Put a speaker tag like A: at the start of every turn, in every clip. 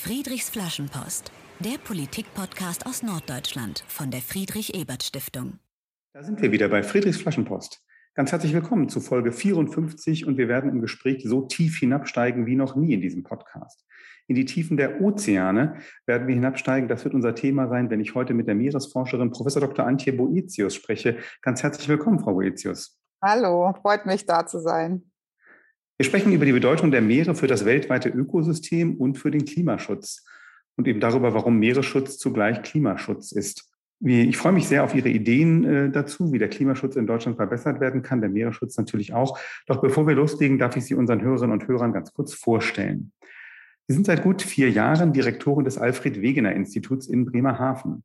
A: Friedrichs Flaschenpost, der Politik-Podcast aus Norddeutschland von der Friedrich-Ebert-Stiftung.
B: Da sind wir wieder bei Friedrichs Flaschenpost. Ganz herzlich willkommen zu Folge 54 und wir werden im Gespräch so tief hinabsteigen wie noch nie in diesem Podcast. In die Tiefen der Ozeane werden wir hinabsteigen. Das wird unser Thema sein, wenn ich heute mit der Meeresforscherin Professor Dr. Antje Boetius spreche. Ganz herzlich willkommen, Frau Boetius.
C: Hallo, freut mich da zu sein.
B: Wir sprechen über die Bedeutung der Meere für das weltweite Ökosystem und für den Klimaschutz und eben darüber, warum Meeresschutz zugleich Klimaschutz ist. Ich freue mich sehr auf Ihre Ideen äh, dazu, wie der Klimaschutz in Deutschland verbessert werden kann, der Meeresschutz natürlich auch. Doch bevor wir loslegen, darf ich Sie unseren Hörerinnen und Hörern ganz kurz vorstellen. Sie sind seit gut vier Jahren Direktorin des Alfred Wegener Instituts in Bremerhaven.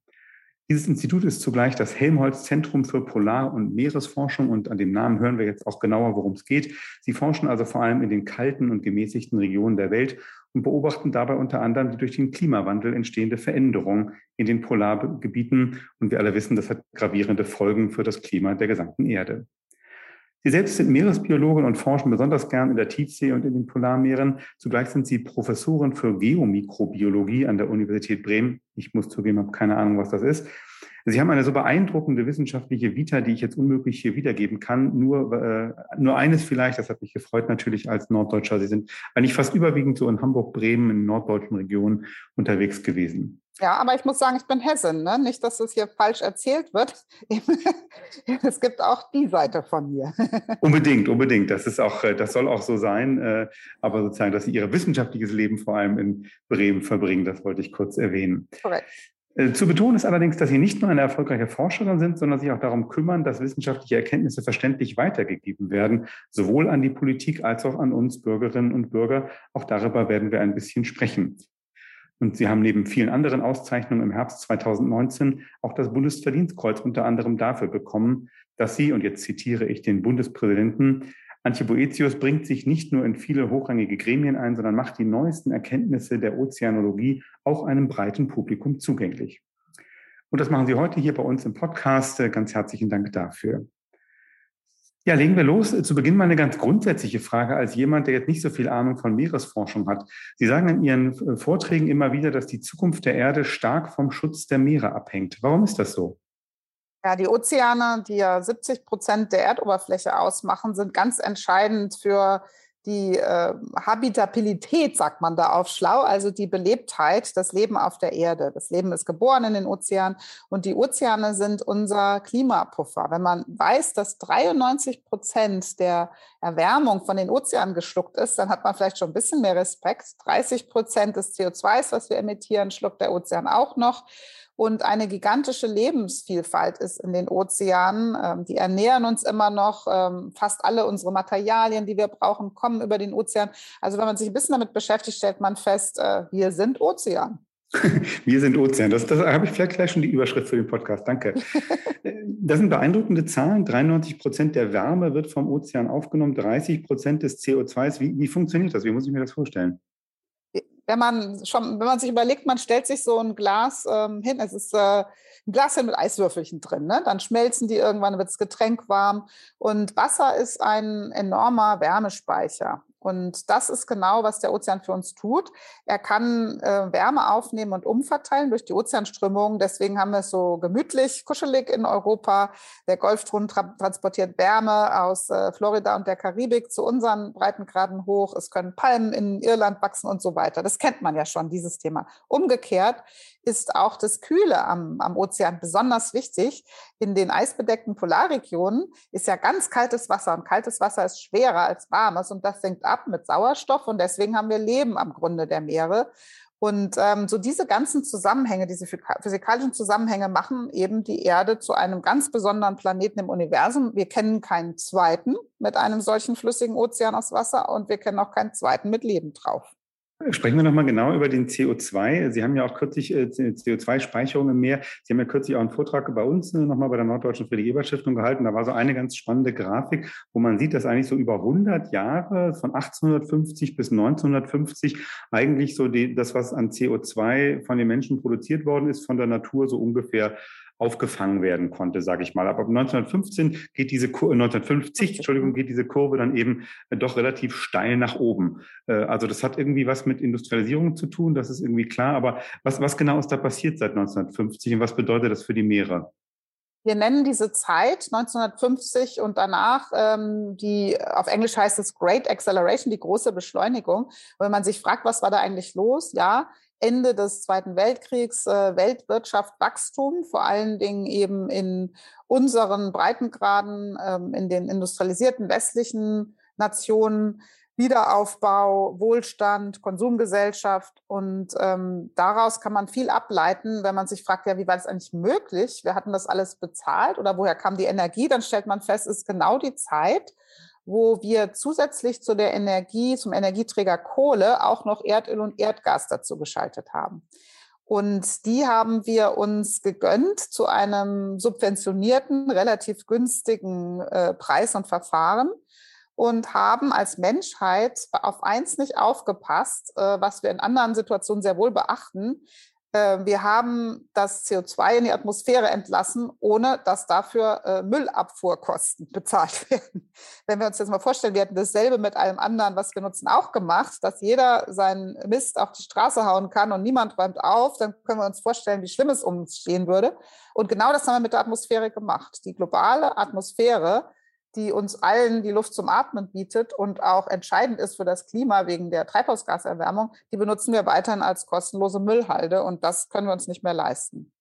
B: Dieses Institut ist zugleich das Helmholtz Zentrum für Polar- und Meeresforschung und an dem Namen hören wir jetzt auch genauer, worum es geht. Sie forschen also vor allem in den kalten und gemäßigten Regionen der Welt und beobachten dabei unter anderem die durch den Klimawandel entstehende Veränderung in den Polargebieten. Und wir alle wissen, das hat gravierende Folgen für das Klima der gesamten Erde. Sie selbst sind Meeresbiologin und forschen besonders gern in der Tiefsee und in den Polarmeeren. Zugleich sind Sie Professorin für Geomikrobiologie an der Universität Bremen. Ich muss zugeben, habe keine Ahnung, was das ist. Sie haben eine so beeindruckende wissenschaftliche Vita, die ich jetzt unmöglich hier wiedergeben kann. Nur, äh, nur eines vielleicht, das hat mich gefreut natürlich als Norddeutscher. Sie sind eigentlich fast überwiegend so in Hamburg, Bremen, in norddeutschen Regionen unterwegs gewesen.
C: Ja, aber ich muss sagen, ich bin Hessin. Ne? Nicht, dass es hier falsch erzählt wird. es gibt auch die Seite von mir.
B: unbedingt, unbedingt. Das ist auch, äh, das soll auch so sein. Äh, aber sozusagen, dass Sie Ihr wissenschaftliches Leben vor allem in Bremen verbringen, das wollte ich kurz erwähnen. Korrekt. Äh, zu betonen ist allerdings, dass Sie nicht nur eine erfolgreiche Forscherin sind, sondern sich auch darum kümmern, dass wissenschaftliche Erkenntnisse verständlich weitergegeben werden, sowohl an die Politik als auch an uns Bürgerinnen und Bürger. Auch darüber werden wir ein bisschen sprechen. Und Sie haben neben vielen anderen Auszeichnungen im Herbst 2019 auch das Bundesverdienstkreuz unter anderem dafür bekommen, dass Sie, und jetzt zitiere ich den Bundespräsidenten, Antje Boetius bringt sich nicht nur in viele hochrangige Gremien ein, sondern macht die neuesten Erkenntnisse der Ozeanologie auch einem breiten Publikum zugänglich. Und das machen Sie heute hier bei uns im Podcast. Ganz herzlichen Dank dafür. Ja, legen wir los. Zu Beginn mal eine ganz grundsätzliche Frage als jemand, der jetzt nicht so viel Ahnung von Meeresforschung hat. Sie sagen in Ihren Vorträgen immer wieder, dass die Zukunft der Erde stark vom Schutz der Meere abhängt. Warum ist das so?
C: Ja, die Ozeane, die ja 70 Prozent der Erdoberfläche ausmachen, sind ganz entscheidend für die äh, Habitabilität, sagt man da auf schlau, also die Belebtheit, das Leben auf der Erde. Das Leben ist geboren in den Ozeanen und die Ozeane sind unser Klimapuffer. Wenn man weiß, dass 93 Prozent der Erwärmung von den Ozeanen geschluckt ist, dann hat man vielleicht schon ein bisschen mehr Respekt. 30 Prozent des CO2, was wir emittieren, schluckt der Ozean auch noch und eine gigantische Lebensvielfalt ist in den Ozeanen. Ähm, die ernähren uns immer noch. Ähm, fast alle unsere Materialien, die wir brauchen, kommen über den Ozean. Also wenn man sich ein bisschen damit beschäftigt, stellt man fest, äh, wir sind Ozean.
B: Wir sind Ozean. Das, das habe ich vielleicht gleich schon die Überschrift für den Podcast. Danke. Das sind beeindruckende Zahlen. 93 Prozent der Wärme wird vom Ozean aufgenommen, 30 Prozent des CO2s. Wie, wie funktioniert das? Wie muss ich mir das vorstellen?
C: Wenn man schon, wenn man sich überlegt, man stellt sich so ein Glas ähm, hin, es ist äh, ein Glas mit Eiswürfelchen drin, ne? dann schmelzen die irgendwann, wird das Getränk warm und Wasser ist ein enormer Wärmespeicher. Und das ist genau, was der Ozean für uns tut. Er kann äh, Wärme aufnehmen und umverteilen durch die Ozeanströmungen. Deswegen haben wir es so gemütlich, kuschelig in Europa. Der Golfstrom tra transportiert Wärme aus äh, Florida und der Karibik zu unseren Breitengraden hoch. Es können Palmen in Irland wachsen und so weiter. Das kennt man ja schon, dieses Thema. Umgekehrt ist auch das Kühle am, am Ozean besonders wichtig. In den eisbedeckten Polarregionen ist ja ganz kaltes Wasser und kaltes Wasser ist schwerer als warmes und das senkt ab mit Sauerstoff und deswegen haben wir Leben am Grunde der Meere. Und ähm, so diese ganzen Zusammenhänge, diese physikalischen Zusammenhänge machen eben die Erde zu einem ganz besonderen Planeten im Universum. Wir kennen keinen zweiten mit einem solchen flüssigen Ozean aus Wasser und wir kennen auch keinen zweiten mit Leben drauf.
B: Sprechen wir nochmal genau über den CO2. Sie haben ja auch kürzlich äh, CO2-Speicherung im Meer. Sie haben ja kürzlich auch einen Vortrag bei uns äh, nochmal bei der Norddeutschen Friedrich-Ebert-Stiftung gehalten. Da war so eine ganz spannende Grafik, wo man sieht, dass eigentlich so über 100 Jahre von 1850 bis 1950 eigentlich so die, das, was an CO2 von den Menschen produziert worden ist, von der Natur so ungefähr aufgefangen werden konnte, sage ich mal. Aber 1915 geht diese Kur 1950, Entschuldigung, geht diese Kurve dann eben äh, doch relativ steil nach oben. Äh, also das hat irgendwie was mit Industrialisierung zu tun, das ist irgendwie klar. Aber was, was genau ist da passiert seit 1950 und was bedeutet das für die Meere?
C: Wir nennen diese Zeit 1950 und danach ähm, die, auf Englisch heißt es Great Acceleration, die große Beschleunigung. Und wenn man sich fragt, was war da eigentlich los? Ja, Ende des Zweiten Weltkriegs äh, Weltwirtschaft Wachstum, vor allen Dingen eben in unseren Breitengraden, ähm, in den industrialisierten westlichen Nationen. Wiederaufbau, Wohlstand, Konsumgesellschaft. Und ähm, daraus kann man viel ableiten, wenn man sich fragt, ja, wie war das eigentlich möglich? Wir hatten das alles bezahlt oder woher kam die Energie? Dann stellt man fest, es ist genau die Zeit, wo wir zusätzlich zu der Energie, zum Energieträger Kohle auch noch Erdöl und Erdgas dazu geschaltet haben. Und die haben wir uns gegönnt zu einem subventionierten, relativ günstigen äh, Preis und Verfahren und haben als Menschheit auf eins nicht aufgepasst, äh, was wir in anderen Situationen sehr wohl beachten. Äh, wir haben das CO2 in die Atmosphäre entlassen, ohne dass dafür äh, Müllabfuhrkosten bezahlt werden. Wenn wir uns jetzt mal vorstellen, wir hätten dasselbe mit allem anderen, was wir nutzen, auch gemacht, dass jeder seinen Mist auf die Straße hauen kann und niemand räumt auf, dann können wir uns vorstellen, wie schlimm es um uns stehen würde. Und genau das haben wir mit der Atmosphäre gemacht. Die globale Atmosphäre die uns allen die Luft zum Atmen bietet und auch entscheidend ist für das Klima wegen der Treibhausgaserwärmung, die benutzen wir weiterhin als kostenlose Müllhalde und das können wir uns nicht mehr leisten.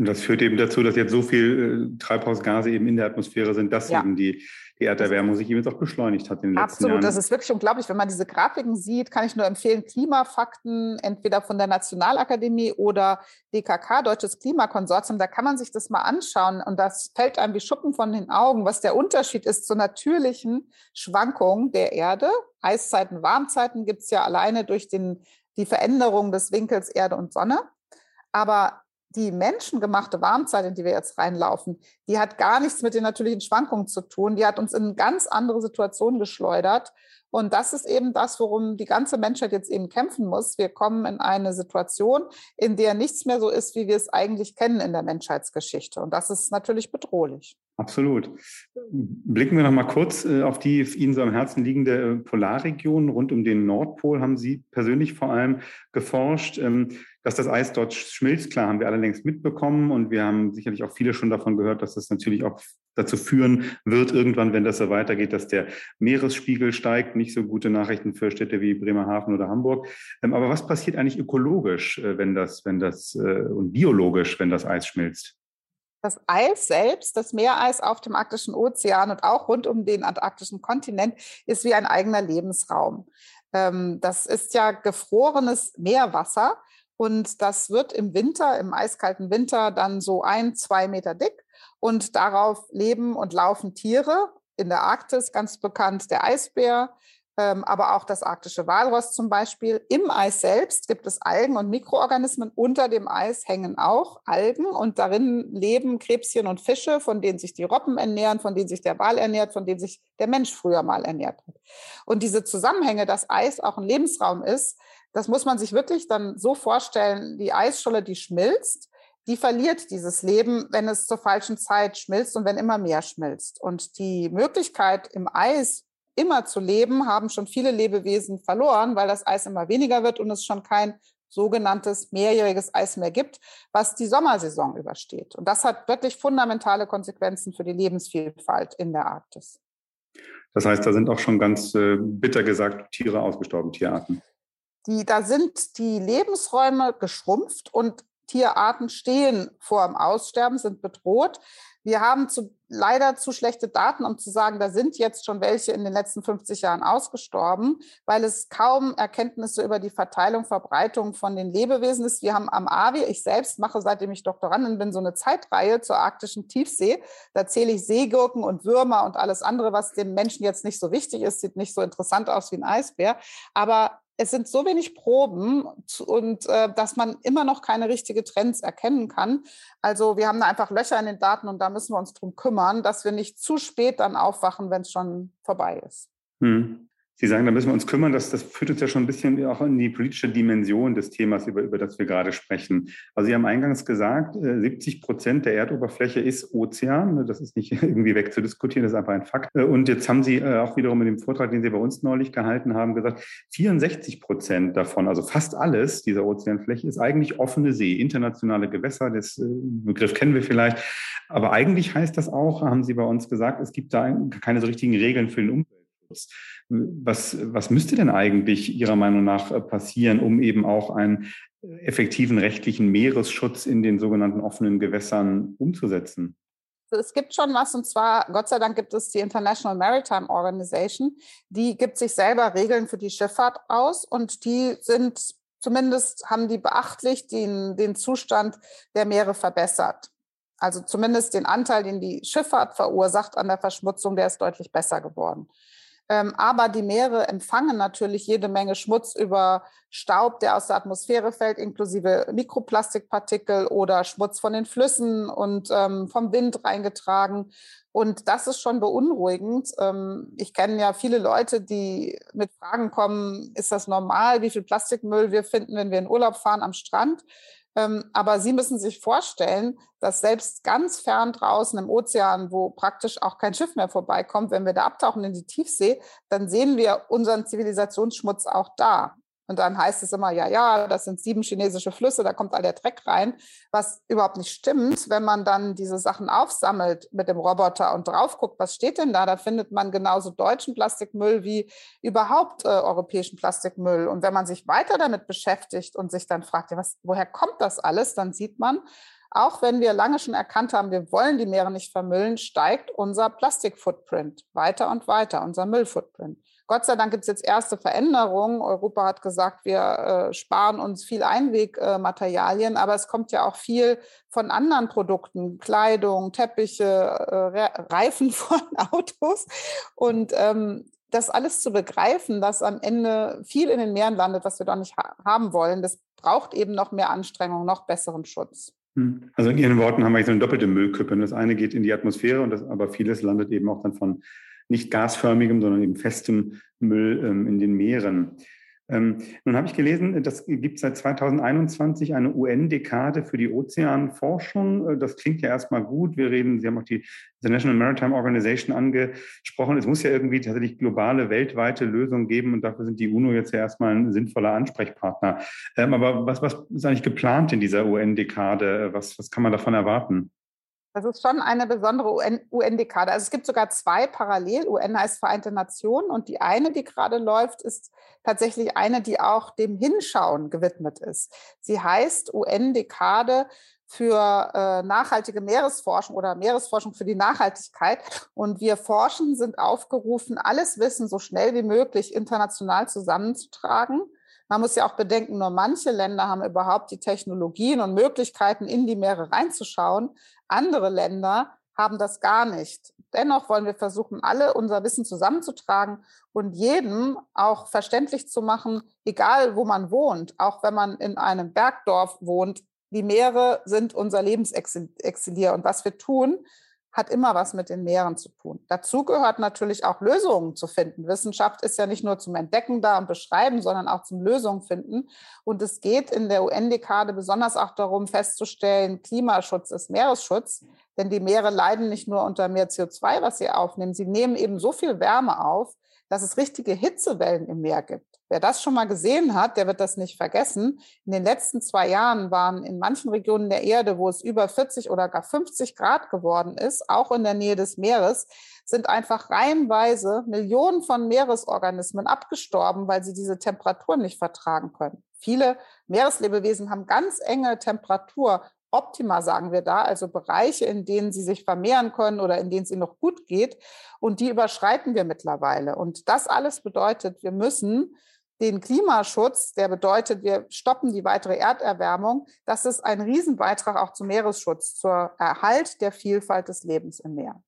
B: Und das führt eben dazu, dass jetzt so viel äh, Treibhausgase eben in der Atmosphäre sind, dass ja. eben die, die Erderwärmung sich eben jetzt auch beschleunigt hat in den letzten
C: Absolut,
B: Jahren.
C: das ist wirklich unglaublich. Wenn man diese Grafiken sieht, kann ich nur empfehlen, Klimafakten, entweder von der Nationalakademie oder DKK, Deutsches Klimakonsortium, da kann man sich das mal anschauen und das fällt einem wie Schuppen von den Augen, was der Unterschied ist zur natürlichen Schwankung der Erde. Eiszeiten, Warmzeiten gibt es ja alleine durch den, die Veränderung des Winkels Erde und Sonne. Aber die menschengemachte Warmzeit, in die wir jetzt reinlaufen, die hat gar nichts mit den natürlichen Schwankungen zu tun. Die hat uns in ganz andere Situationen geschleudert. Und das ist eben das, worum die ganze Menschheit jetzt eben kämpfen muss. Wir kommen in eine Situation, in der nichts mehr so ist, wie wir es eigentlich kennen in der Menschheitsgeschichte. Und das ist natürlich bedrohlich.
B: Absolut. Blicken wir noch mal kurz äh, auf die Ihnen so am Herzen liegende äh, Polarregion rund um den Nordpol. Haben Sie persönlich vor allem geforscht? Ähm, dass das Eis dort schmilzt, klar, haben wir alle längst mitbekommen und wir haben sicherlich auch viele schon davon gehört, dass das natürlich auch dazu führen wird, irgendwann, wenn das so weitergeht, dass der Meeresspiegel steigt. Nicht so gute Nachrichten für Städte wie Bremerhaven oder Hamburg. Ähm, aber was passiert eigentlich ökologisch, äh, wenn das, wenn das und biologisch, wenn das Eis schmilzt?
C: Das Eis selbst, das Meereis auf dem arktischen Ozean und auch rund um den antarktischen Kontinent, ist wie ein eigener Lebensraum. Ähm, das ist ja gefrorenes Meerwasser und das wird im Winter, im eiskalten Winter, dann so ein, zwei Meter dick. Und darauf leben und laufen Tiere. In der Arktis ganz bekannt der Eisbär, ähm, aber auch das arktische Walross zum Beispiel. Im Eis selbst gibt es Algen und Mikroorganismen. Unter dem Eis hängen auch Algen und darin leben Krebschen und Fische, von denen sich die Robben ernähren, von denen sich der Wal ernährt, von denen sich der Mensch früher mal ernährt hat. Und diese Zusammenhänge, dass Eis auch ein Lebensraum ist, das muss man sich wirklich dann so vorstellen, die Eisscholle, die schmilzt, die verliert dieses Leben, wenn es zur falschen Zeit schmilzt und wenn immer mehr schmilzt. Und die Möglichkeit im Eis immer zu leben, haben schon viele Lebewesen verloren, weil das Eis immer weniger wird und es schon kein sogenanntes mehrjähriges Eis mehr gibt, was die Sommersaison übersteht. Und das hat wirklich fundamentale Konsequenzen für die Lebensvielfalt in der Arktis.
B: Das heißt, da sind auch schon ganz äh, bitter gesagt Tiere ausgestorben, Tierarten.
C: Die, da sind die Lebensräume geschrumpft und Tierarten stehen vor dem Aussterben, sind bedroht. Wir haben zu, leider zu schlechte Daten, um zu sagen, da sind jetzt schon welche in den letzten 50 Jahren ausgestorben, weil es kaum Erkenntnisse über die Verteilung, Verbreitung von den Lebewesen ist. Wir haben am AWI, ich selbst mache, seitdem ich Doktorandin bin, so eine Zeitreihe zur arktischen Tiefsee. Da zähle ich Seegurken und Würmer und alles andere, was dem Menschen jetzt nicht so wichtig ist, sieht nicht so interessant aus wie ein Eisbär. Aber es sind so wenig Proben und äh, dass man immer noch keine richtigen Trends erkennen kann. Also wir haben da einfach Löcher in den Daten und da müssen wir uns drum kümmern, dass wir nicht zu spät dann aufwachen, wenn es schon vorbei ist.
B: Hm. Sie sagen, da müssen wir uns kümmern. Das, das führt uns ja schon ein bisschen auch in die politische Dimension des Themas, über, über das wir gerade sprechen. Also Sie haben eingangs gesagt, 70 äh, Prozent der Erdoberfläche ist Ozean. Das ist nicht irgendwie wegzudiskutieren, das ist einfach ein Fakt. Äh, und jetzt haben Sie äh, auch wiederum in dem Vortrag, den Sie bei uns neulich gehalten haben, gesagt, 64 Prozent davon, also fast alles dieser Ozeanfläche, ist eigentlich offene See, internationale Gewässer. Das Begriff kennen wir vielleicht. Aber eigentlich heißt das auch, haben Sie bei uns gesagt, es gibt da keine so richtigen Regeln für den Umweltschutz. Was, was müsste denn eigentlich Ihrer Meinung nach äh, passieren, um eben auch einen effektiven rechtlichen Meeresschutz in den sogenannten offenen Gewässern umzusetzen?
C: es gibt schon was, und zwar, Gott sei Dank gibt es die International Maritime Organization, die gibt sich selber Regeln für die Schifffahrt aus und die sind zumindest, haben die beachtlich den, den Zustand der Meere verbessert. Also zumindest den Anteil, den die Schifffahrt verursacht an der Verschmutzung, der ist deutlich besser geworden. Ähm, aber die Meere empfangen natürlich jede Menge Schmutz über Staub, der aus der Atmosphäre fällt, inklusive Mikroplastikpartikel oder Schmutz von den Flüssen und ähm, vom Wind reingetragen. Und das ist schon beunruhigend. Ähm, ich kenne ja viele Leute, die mit Fragen kommen, ist das normal, wie viel Plastikmüll wir finden, wenn wir in Urlaub fahren am Strand? Ähm, aber Sie müssen sich vorstellen, dass selbst ganz fern draußen im Ozean, wo praktisch auch kein Schiff mehr vorbeikommt, wenn wir da abtauchen in die Tiefsee, dann sehen wir unseren Zivilisationsschmutz auch da. Und dann heißt es immer, ja, ja, das sind sieben chinesische Flüsse, da kommt all der Dreck rein, was überhaupt nicht stimmt. Wenn man dann diese Sachen aufsammelt mit dem Roboter und drauf guckt, was steht denn da, da findet man genauso deutschen Plastikmüll wie überhaupt äh, europäischen Plastikmüll. Und wenn man sich weiter damit beschäftigt und sich dann fragt, ja, was, woher kommt das alles, dann sieht man, auch wenn wir lange schon erkannt haben, wir wollen die Meere nicht vermüllen, steigt unser Plastikfootprint weiter und weiter, unser Müllfootprint. Gott sei Dank gibt es jetzt erste Veränderungen. Europa hat gesagt, wir äh, sparen uns viel Einwegmaterialien, äh, aber es kommt ja auch viel von anderen Produkten, Kleidung, Teppiche, äh, Reifen von Autos. Und ähm, das alles zu begreifen, dass am Ende viel in den Meeren landet, was wir doch nicht ha haben wollen, das braucht eben noch mehr Anstrengung, noch besseren Schutz.
B: Hm. Also in Ihren Worten haben wir jetzt eine doppelte Müllkippe. Das eine geht in die Atmosphäre, und das, aber vieles landet eben auch dann von nicht gasförmigem, sondern eben festem Müll ähm, in den Meeren. Ähm, nun habe ich gelesen, das gibt seit 2021 eine UN-Dekade für die Ozeanforschung. Äh, das klingt ja erstmal gut. Wir reden, Sie haben auch die International Maritime Organization angesprochen. Es muss ja irgendwie tatsächlich globale, weltweite Lösungen geben und dafür sind die UNO jetzt ja erstmal ein sinnvoller Ansprechpartner. Ähm, aber was, was ist eigentlich geplant in dieser UN-Dekade? Was, was kann man davon erwarten?
C: Das ist schon eine besondere UN-Dekade. Also es gibt sogar zwei parallel. UN heißt Vereinte Nationen und die eine, die gerade läuft, ist tatsächlich eine, die auch dem Hinschauen gewidmet ist. Sie heißt UN-Dekade für äh, nachhaltige Meeresforschung oder Meeresforschung für die Nachhaltigkeit. Und wir Forschen sind aufgerufen, alles Wissen so schnell wie möglich international zusammenzutragen. Man muss ja auch bedenken, nur manche Länder haben überhaupt die Technologien und Möglichkeiten, in die Meere reinzuschauen. Andere Länder haben das gar nicht. Dennoch wollen wir versuchen, alle unser Wissen zusammenzutragen und jedem auch verständlich zu machen, egal wo man wohnt, auch wenn man in einem Bergdorf wohnt, die Meere sind unser Lebensexilier und was wir tun, hat immer was mit den Meeren zu tun. Dazu gehört natürlich auch Lösungen zu finden. Wissenschaft ist ja nicht nur zum Entdecken da und Beschreiben, sondern auch zum Lösungen finden. Und es geht in der UN-Dekade besonders auch darum festzustellen, Klimaschutz ist Meeresschutz. Denn die Meere leiden nicht nur unter mehr CO2, was sie aufnehmen. Sie nehmen eben so viel Wärme auf, dass es richtige Hitzewellen im Meer gibt. Wer das schon mal gesehen hat, der wird das nicht vergessen. In den letzten zwei Jahren waren in manchen Regionen der Erde, wo es über 40 oder gar 50 Grad geworden ist, auch in der Nähe des Meeres, sind einfach reihenweise Millionen von Meeresorganismen abgestorben, weil sie diese Temperaturen nicht vertragen können. Viele Meereslebewesen haben ganz enge Temperatur Optima sagen wir da, also Bereiche, in denen sie sich vermehren können oder in denen es ihnen noch gut geht. Und die überschreiten wir mittlerweile. Und das alles bedeutet, wir müssen den Klimaschutz, der bedeutet, wir stoppen die weitere Erderwärmung. Das ist ein Riesenbeitrag auch zum Meeresschutz, zur Erhalt der Vielfalt des Lebens im Meer.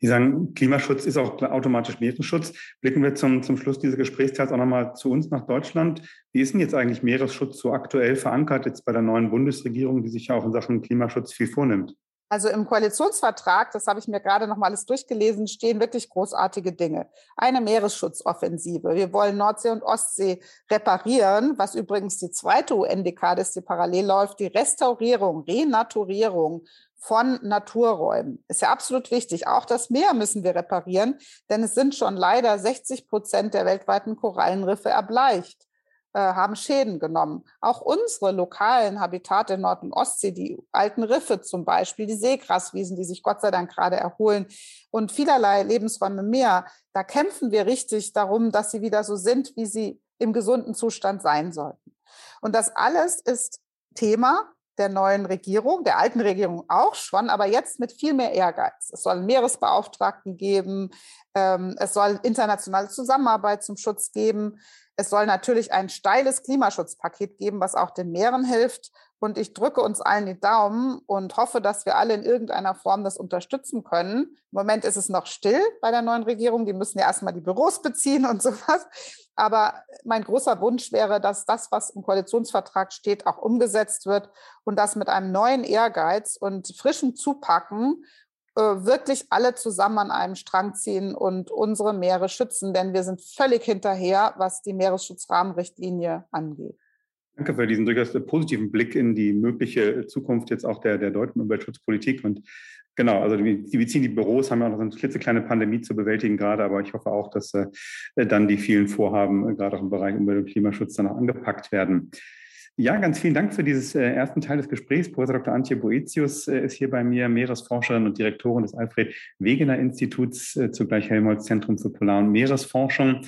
B: Sie sagen, Klimaschutz ist auch automatisch Meeresschutz. Blicken wir zum, zum Schluss dieses Gesprächsteils auch nochmal zu uns nach Deutschland. Wie ist denn jetzt eigentlich Meeresschutz so aktuell verankert, jetzt bei der neuen Bundesregierung, die sich ja auch in Sachen Klimaschutz viel vornimmt?
C: Also im Koalitionsvertrag, das habe ich mir gerade noch mal alles durchgelesen, stehen wirklich großartige Dinge. Eine Meeresschutzoffensive. Wir wollen Nordsee und Ostsee reparieren, was übrigens die zweite UN-Dekade ist, die parallel läuft, die Restaurierung, Renaturierung von Naturräumen. Ist ja absolut wichtig. Auch das Meer müssen wir reparieren, denn es sind schon leider 60 Prozent der weltweiten Korallenriffe erbleicht. Äh, haben Schäden genommen. Auch unsere lokalen Habitate in Nord- und Ostsee, die alten Riffe zum Beispiel, die Seegraswiesen, die sich Gott sei Dank gerade erholen und vielerlei Lebensräume mehr, da kämpfen wir richtig darum, dass sie wieder so sind, wie sie im gesunden Zustand sein sollten. Und das alles ist Thema der neuen Regierung, der alten Regierung auch schon, aber jetzt mit viel mehr Ehrgeiz. Es soll Meeresbeauftragten geben, ähm, es soll internationale Zusammenarbeit zum Schutz geben. Es soll natürlich ein steiles Klimaschutzpaket geben, was auch den Meeren hilft. Und ich drücke uns allen die Daumen und hoffe, dass wir alle in irgendeiner Form das unterstützen können. Im Moment ist es noch still bei der neuen Regierung. Die müssen ja erstmal die Büros beziehen und sowas. Aber mein großer Wunsch wäre, dass das, was im Koalitionsvertrag steht, auch umgesetzt wird und das mit einem neuen Ehrgeiz und frischem Zupacken äh, wirklich alle zusammen an einem Strang ziehen und unsere Meere schützen, denn wir sind völlig hinterher, was die Meeresschutzrahmenrichtlinie angeht.
B: Danke für diesen durchaus positiven Blick in die mögliche Zukunft jetzt auch der, der deutschen Umweltschutzpolitik. Und genau, also die, die die Büros, haben ja auch noch eine klitzekleine Pandemie zu bewältigen gerade, aber ich hoffe auch, dass äh, dann die vielen Vorhaben, äh, gerade auch im Bereich Umwelt- und Klimaschutz, dann auch angepackt werden. Ja, ganz vielen Dank für diesen äh, ersten Teil des Gesprächs. Professor Dr. Antje Boetius äh, ist hier bei mir, Meeresforscherin und Direktorin des Alfred Wegener Instituts, äh, zugleich Helmholtz Zentrum für Polar- und Meeresforschung.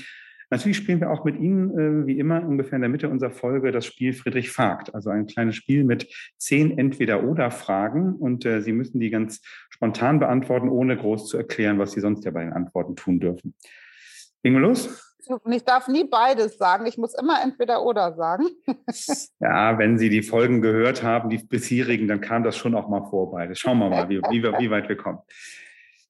B: Natürlich spielen wir auch mit Ihnen, wie immer, ungefähr in der Mitte unserer Folge das Spiel Friedrich fragt. Also ein kleines Spiel mit zehn Entweder-Oder-Fragen. Und Sie müssen die ganz spontan beantworten, ohne groß zu erklären, was Sie sonst ja bei den Antworten tun dürfen. Legen wir los?
C: Ich darf nie beides sagen. Ich muss immer entweder oder sagen.
B: ja, wenn Sie die Folgen gehört haben, die bisherigen, dann kam das schon auch mal vor beides. Schauen wir mal, wie, wie, wie weit wir kommen.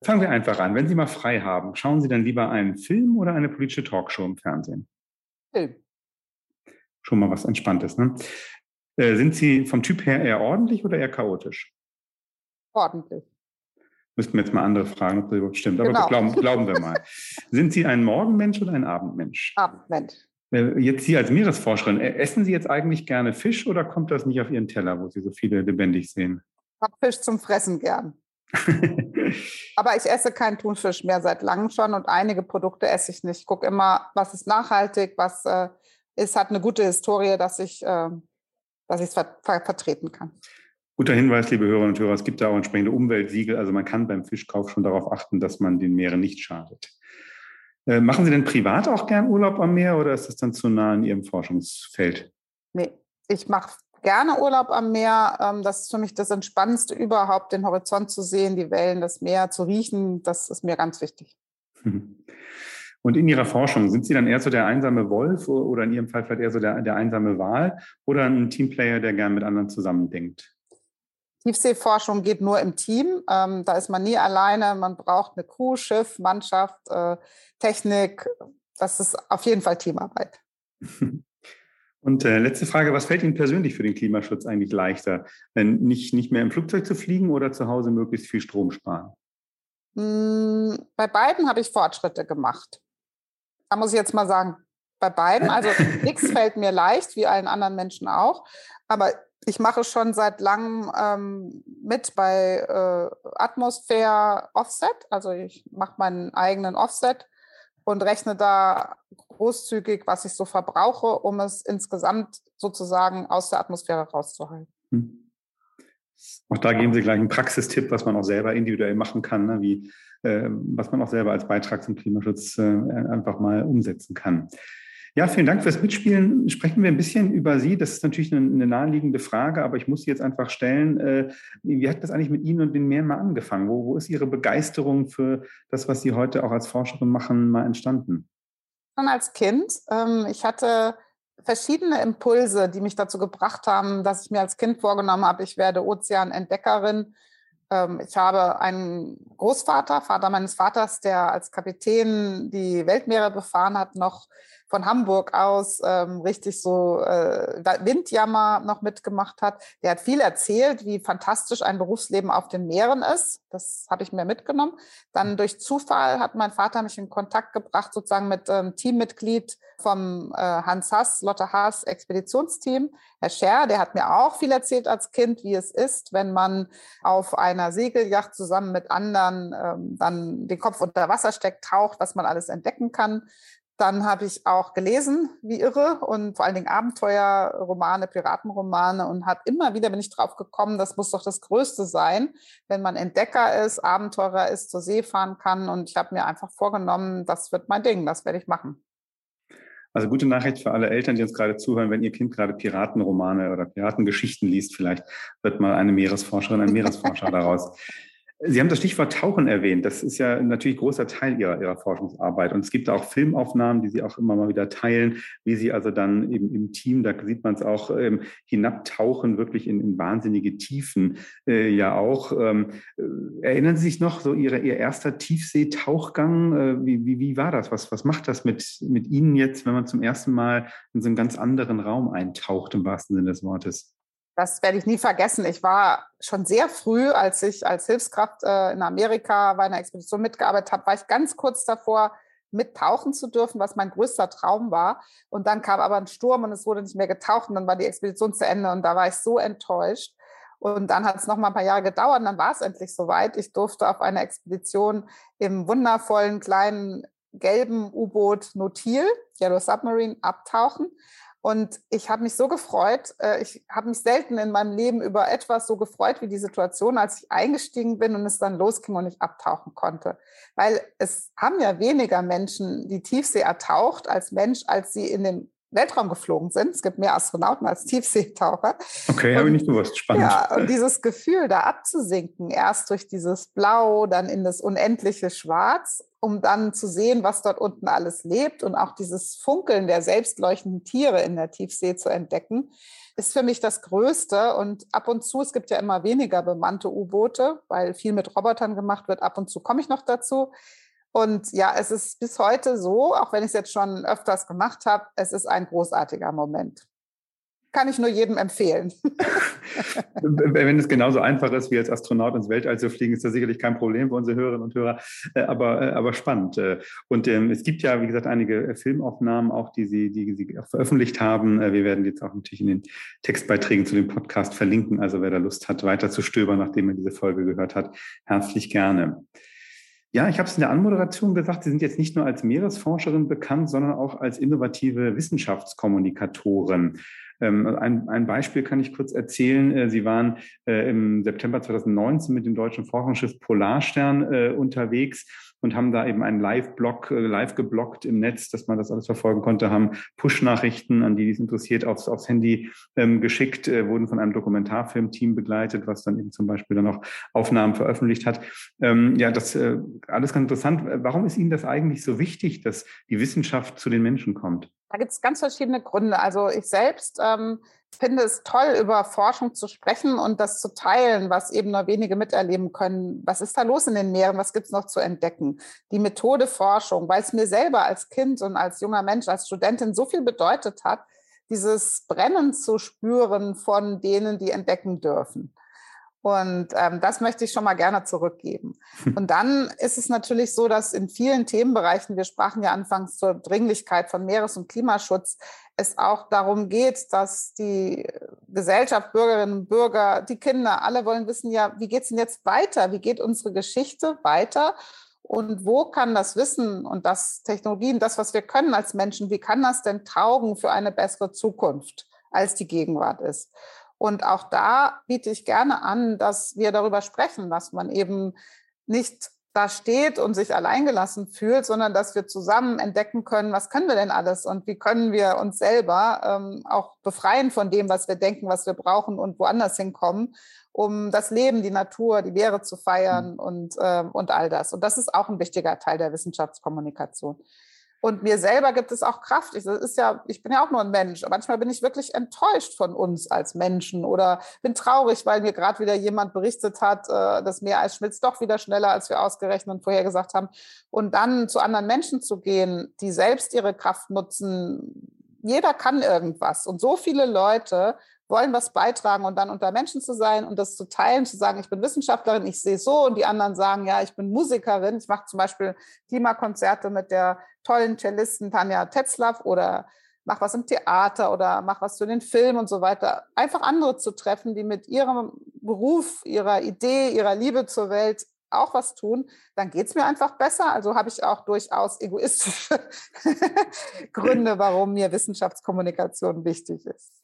B: Fangen wir einfach an. Wenn Sie mal frei haben, schauen Sie dann lieber einen Film oder eine politische Talkshow im Fernsehen?
C: Film.
B: Schon mal was Entspanntes, ne? Äh, sind Sie vom Typ her eher ordentlich oder eher chaotisch?
C: Ordentlich.
B: Müssten wir jetzt mal andere fragen, ob das überhaupt stimmt. Aber genau. glauben, glauben wir mal. Sind Sie ein Morgenmensch oder ein Abendmensch?
C: Abendmensch.
B: Äh, jetzt Sie als Meeresforscherin, äh, essen Sie jetzt eigentlich gerne Fisch oder kommt das nicht auf Ihren Teller, wo Sie so viele lebendig sehen?
C: Ich habe Fisch zum Fressen gern. Aber ich esse keinen Thunfisch mehr seit langem schon und einige Produkte esse ich nicht. Ich gucke immer, was ist nachhaltig, was äh, ist, hat eine gute Historie, dass ich äh, dass ich es ver ver vertreten kann.
B: Guter Hinweis, liebe Hörerinnen und Hörer, es gibt da auch entsprechende Umweltsiegel. Also man kann beim Fischkauf schon darauf achten, dass man den Meeren nicht schadet. Äh, machen Sie denn privat auch gern Urlaub am Meer oder ist das dann zu nah in Ihrem Forschungsfeld?
C: Nee, ich mache gerne Urlaub am Meer. Ähm, das ist für mich das Entspannendste überhaupt, den Horizont zu sehen, die Wellen, das Meer zu riechen. Das ist mir ganz wichtig.
B: Und in Ihrer Forschung, sind Sie dann eher so der einsame Wolf oder in Ihrem Fall vielleicht eher so der, der einsame Wal oder ein Teamplayer, der gern mit anderen zusammendenkt?
C: Tiefseeforschung geht nur im Team. Ähm, da ist man nie alleine. Man braucht eine Crew, Schiff, Mannschaft, äh, Technik. Das ist auf jeden Fall Teamarbeit.
B: Und äh, letzte Frage, was fällt Ihnen persönlich für den Klimaschutz eigentlich leichter? Wenn nicht, nicht mehr im Flugzeug zu fliegen oder zu Hause möglichst viel Strom sparen?
C: Hm, bei beiden habe ich Fortschritte gemacht. Da muss ich jetzt mal sagen, bei beiden. Also nichts fällt mir leicht, wie allen anderen Menschen auch. Aber ich mache schon seit langem ähm, mit bei äh, Atmosphäre Offset. Also ich mache meinen eigenen Offset und rechne da großzügig, was ich so verbrauche, um es insgesamt sozusagen aus der Atmosphäre rauszuhalten. Hm.
B: Auch da geben Sie gleich einen Praxistipp, was man auch selber individuell machen kann, ne? wie, äh, was man auch selber als Beitrag zum Klimaschutz äh, einfach mal umsetzen kann. Ja, vielen Dank fürs Mitspielen. Sprechen wir ein bisschen über Sie. Das ist natürlich eine, eine naheliegende Frage, aber ich muss sie jetzt einfach stellen. Äh, wie hat das eigentlich mit Ihnen und den Meeren mal angefangen? Wo, wo ist Ihre Begeisterung für das, was Sie heute auch als Forscherin machen, mal entstanden?
C: Schon als Kind. Ähm, ich hatte verschiedene Impulse, die mich dazu gebracht haben, dass ich mir als Kind vorgenommen habe, ich werde Ozeanentdeckerin. Ähm, ich habe einen Großvater, Vater meines Vaters, der als Kapitän die Weltmeere befahren hat, noch von Hamburg aus ähm, richtig so äh, Windjammer noch mitgemacht hat. Der hat viel erzählt, wie fantastisch ein Berufsleben auf den Meeren ist. Das habe ich mir mitgenommen. Dann durch Zufall hat mein Vater mich in Kontakt gebracht, sozusagen mit ähm, Teammitglied vom äh, Hans Haas, Lotte Haas Expeditionsteam. Herr Scher, der hat mir auch viel erzählt als Kind, wie es ist, wenn man auf einer Segelyacht zusammen mit anderen ähm, dann den Kopf unter Wasser steckt, taucht, was man alles entdecken kann. Dann habe ich auch gelesen, wie irre, und vor allen Dingen Abenteuerromane, Piratenromane und hat immer wieder bin ich drauf gekommen, das muss doch das Größte sein, wenn man Entdecker ist, Abenteurer ist, zur See fahren kann. Und ich habe mir einfach vorgenommen, das wird mein Ding, das werde ich machen.
B: Also gute Nachricht für alle Eltern, die uns gerade zuhören, wenn ihr Kind gerade Piratenromane oder Piratengeschichten liest, vielleicht wird mal eine Meeresforscherin, ein Meeresforscher daraus. Sie haben das Stichwort Tauchen erwähnt. Das ist ja natürlich großer Teil Ihrer, Ihrer Forschungsarbeit. Und es gibt auch Filmaufnahmen, die Sie auch immer mal wieder teilen, wie Sie also dann eben im Team, da sieht man es auch, ähm, hinabtauchen, wirklich in, in wahnsinnige Tiefen äh, ja auch. Ähm, äh, erinnern Sie sich noch so Ihre, Ihr erster Tiefseetauchgang? Äh, wie, wie, wie war das? Was, was macht das mit, mit Ihnen jetzt, wenn man zum ersten Mal in so einen ganz anderen Raum eintaucht, im wahrsten Sinne des Wortes?
C: Das werde ich nie vergessen. Ich war schon sehr früh, als ich als Hilfskraft äh, in Amerika bei einer Expedition mitgearbeitet habe, war ich ganz kurz davor, mittauchen zu dürfen, was mein größter Traum war. Und dann kam aber ein Sturm und es wurde nicht mehr getaucht und dann war die Expedition zu Ende und da war ich so enttäuscht. Und dann hat es noch mal ein paar Jahre gedauert und dann war es endlich soweit. Ich durfte auf einer Expedition im wundervollen kleinen gelben U-Boot Notil, Yellow Submarine, abtauchen. Und ich habe mich so gefreut. Äh, ich habe mich selten in meinem Leben über etwas so gefreut wie die Situation, als ich eingestiegen bin und es dann losging und ich abtauchen konnte. Weil es haben ja weniger Menschen die Tiefsee ertaucht als Mensch, als sie in den Weltraum geflogen sind. Es gibt mehr Astronauten als Tiefseetaucher.
B: Okay, habe ich nicht gewusst. Spannend.
C: Ja, und dieses Gefühl, da abzusinken, erst durch dieses Blau, dann in das unendliche Schwarz, um dann zu sehen, was dort unten alles lebt und auch dieses Funkeln der selbstleuchtenden Tiere in der Tiefsee zu entdecken, ist für mich das Größte. Und ab und zu, es gibt ja immer weniger bemannte U-Boote, weil viel mit Robotern gemacht wird. Ab und zu komme ich noch dazu und ja, es ist bis heute so, auch wenn ich es jetzt schon öfters gemacht habe, es ist ein großartiger Moment. Kann ich nur jedem empfehlen.
B: wenn es genauso einfach ist, wie als Astronaut ins Weltall zu fliegen, ist das sicherlich kein Problem für unsere Hörerinnen und Hörer, äh, aber, äh, aber spannend. Äh, und ähm, es gibt ja, wie gesagt, einige Filmaufnahmen auch, die Sie, die Sie veröffentlicht haben. Wir werden jetzt auch natürlich in den Textbeiträgen zu dem Podcast verlinken. Also wer da Lust hat, weiter zu stöbern, nachdem er diese Folge gehört hat, herzlich gerne. Ja, ich habe es in der Anmoderation gesagt, Sie sind jetzt nicht nur als Meeresforscherin bekannt, sondern auch als innovative Wissenschaftskommunikatorin. Ähm, ein, ein, Beispiel kann ich kurz erzählen. Äh, Sie waren äh, im September 2019 mit dem deutschen Forschungsschiff Polarstern äh, unterwegs und haben da eben einen Live-Blog, live geblockt im Netz, dass man das alles verfolgen konnte, haben Push-Nachrichten, an die dies interessiert, aufs, aufs Handy ähm, geschickt, wurden von einem Dokumentarfilmteam begleitet, was dann eben zum Beispiel dann auch Aufnahmen veröffentlicht hat. Ähm, ja, das alles ganz interessant. Warum ist Ihnen das eigentlich so wichtig, dass die Wissenschaft zu den Menschen kommt?
C: Da gibt es ganz verschiedene Gründe. Also ich selbst ähm, finde es toll, über Forschung zu sprechen und das zu teilen, was eben nur wenige miterleben können. Was ist da los in den Meeren? Was gibt es noch zu entdecken? Die Methode Forschung, weil es mir selber als Kind und als junger Mensch, als Studentin so viel bedeutet hat, dieses Brennen zu spüren von denen, die entdecken dürfen. Und ähm, das möchte ich schon mal gerne zurückgeben. Und dann ist es natürlich so, dass in vielen Themenbereichen, wir sprachen ja anfangs zur Dringlichkeit von Meeres- und Klimaschutz, es auch darum geht, dass die Gesellschaft, Bürgerinnen und Bürger, die Kinder, alle wollen wissen, ja, wie geht es denn jetzt weiter? Wie geht unsere Geschichte weiter? Und wo kann das Wissen und das Technologien, das, was wir können als Menschen, wie kann das denn taugen für eine bessere Zukunft, als die Gegenwart ist? Und auch da biete ich gerne an, dass wir darüber sprechen, dass man eben nicht da steht und sich alleingelassen fühlt, sondern dass wir zusammen entdecken können, was können wir denn alles und wie können wir uns selber ähm, auch befreien von dem, was wir denken, was wir brauchen und woanders hinkommen, um das Leben, die Natur, die Meere zu feiern mhm. und, ähm, und all das. Und das ist auch ein wichtiger Teil der Wissenschaftskommunikation. Und mir selber gibt es auch Kraft. Ich, das ist ja, ich bin ja auch nur ein Mensch. Manchmal bin ich wirklich enttäuscht von uns als Menschen oder bin traurig, weil mir gerade wieder jemand berichtet hat, äh, das Meereis schmilzt doch wieder schneller, als wir ausgerechnet und vorher gesagt haben. Und dann zu anderen Menschen zu gehen, die selbst ihre Kraft nutzen. Jeder kann irgendwas. Und so viele Leute wollen was beitragen und dann unter Menschen zu sein und das zu teilen, zu sagen, ich bin Wissenschaftlerin, ich sehe so und die anderen sagen, ja, ich bin Musikerin. Ich mache zum Beispiel Klimakonzerte mit der tollen Cellistin Tanja Tetzlaff oder mach was im Theater oder mach was für den Film und so weiter. Einfach andere zu treffen, die mit ihrem Beruf, ihrer Idee, ihrer Liebe zur Welt auch was tun, dann geht es mir einfach besser. Also habe ich auch durchaus egoistische Gründe, warum mir Wissenschaftskommunikation wichtig ist.